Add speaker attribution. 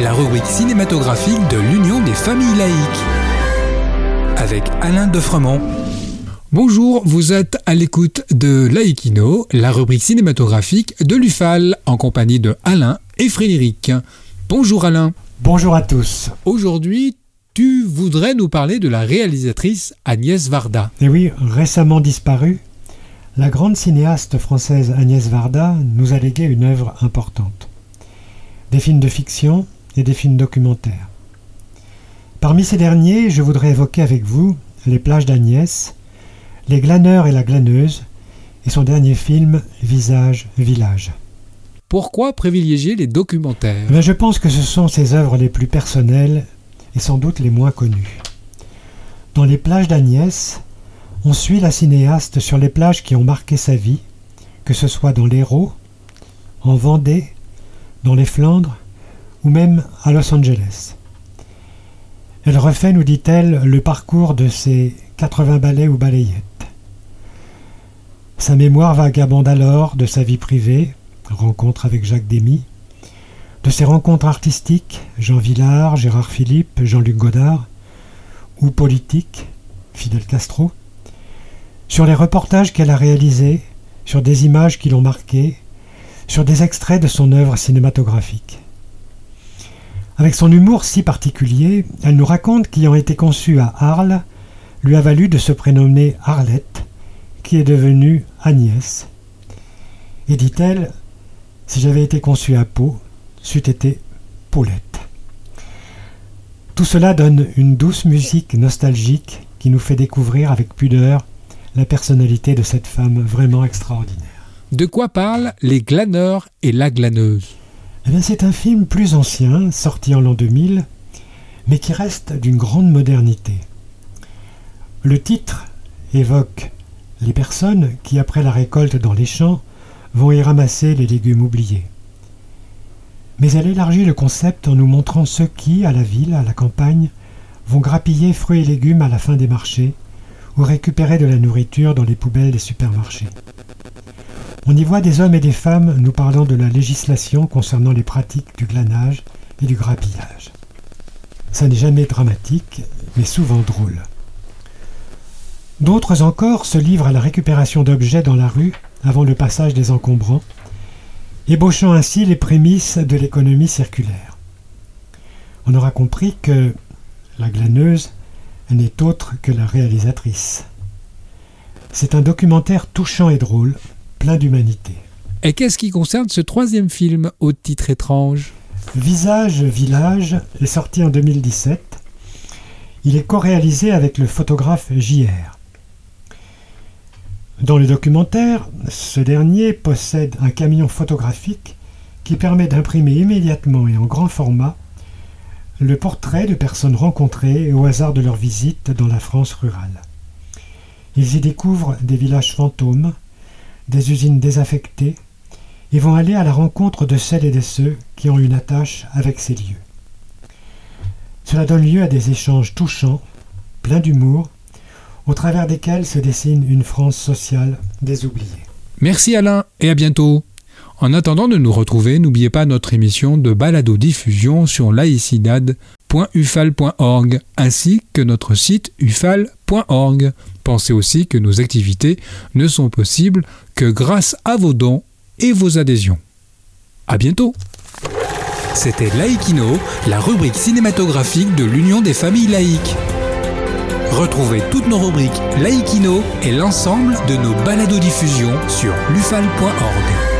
Speaker 1: La rubrique cinématographique de l'Union des familles laïques. Avec Alain Defremont. Bonjour, vous êtes à l'écoute de Laïkino, la rubrique cinématographique de l'UFAL, en compagnie de Alain et Frédéric. Bonjour Alain.
Speaker 2: Bonjour à tous.
Speaker 1: Aujourd'hui, tu voudrais nous parler de la réalisatrice Agnès Varda.
Speaker 2: Et oui, récemment disparue, la grande cinéaste française Agnès Varda nous a légué une œuvre importante. Des films de fiction et des films documentaires. Parmi ces derniers, je voudrais évoquer avec vous Les plages d'Agnès, Les glaneurs et la glaneuse, et son dernier film Visage, Village.
Speaker 1: Pourquoi privilégier les documentaires?
Speaker 2: Mais Je pense que ce sont ses œuvres les plus personnelles et sans doute les moins connues. Dans Les plages d'Agnès, on suit la cinéaste sur les plages qui ont marqué sa vie, que ce soit dans l'Hérault, en Vendée, dans les Flandres ou même à Los Angeles. Elle refait, nous dit-elle, le parcours de ses 80 balais ou balayettes. Sa mémoire vagabonde alors de sa vie privée, rencontre avec Jacques Demy, de ses rencontres artistiques, Jean Villard, Gérard Philippe, Jean-Luc Godard, ou politiques, Fidel Castro, sur les reportages qu'elle a réalisés, sur des images qui l'ont marqué, sur des extraits de son œuvre cinématographique. Avec son humour si particulier, elle nous raconte qu'ayant été conçue à Arles, lui a valu de se prénommer Arlette, qui est devenue Agnès. Et dit-elle, si j'avais été conçue à Pau, c'eût été Paulette. Tout cela donne une douce musique nostalgique qui nous fait découvrir avec pudeur la personnalité de cette femme vraiment extraordinaire.
Speaker 1: De quoi parlent Les glaneurs et la glaneuse
Speaker 2: eh C'est un film plus ancien, sorti en l'an 2000, mais qui reste d'une grande modernité. Le titre évoque les personnes qui, après la récolte dans les champs, vont y ramasser les légumes oubliés. Mais elle élargit le concept en nous montrant ceux qui, à la ville, à la campagne, vont grappiller fruits et légumes à la fin des marchés, ou récupérer de la nourriture dans les poubelles des supermarchés. On y voit des hommes et des femmes nous parlant de la législation concernant les pratiques du glanage et du grappillage. Ça n'est jamais dramatique, mais souvent drôle. D'autres encore se livrent à la récupération d'objets dans la rue avant le passage des encombrants, ébauchant ainsi les prémices de l'économie circulaire. On aura compris que la glaneuse n'est autre que la réalisatrice. C'est un documentaire touchant et drôle, plein d'humanité.
Speaker 1: Et qu'est-ce qui concerne ce troisième film au titre étrange?
Speaker 2: Visage Village est sorti en 2017. Il est co-réalisé avec le photographe JR. Dans le documentaire, ce dernier possède un camion photographique qui permet d'imprimer immédiatement et en grand format le portrait de personnes rencontrées au hasard de leur visite dans la France rurale. Ils y découvrent des villages fantômes, des usines désaffectées, et vont aller à la rencontre de celles et de ceux qui ont une attache avec ces lieux. Cela donne lieu à des échanges touchants, pleins d'humour, au travers desquels se dessine une France sociale désoubliée.
Speaker 1: Merci Alain et à bientôt. En attendant de nous retrouver, n'oubliez pas notre émission de balado-diffusion sur laïcidad.ufal.org ainsi que notre site ufal.org. Pensez aussi que nos activités ne sont possibles que grâce à vos dons et vos adhésions. À bientôt! C'était Laïkino, la rubrique cinématographique de l'Union des familles laïques. Retrouvez toutes nos rubriques Laïkino et l'ensemble de nos balados diffusions sur lufal.org.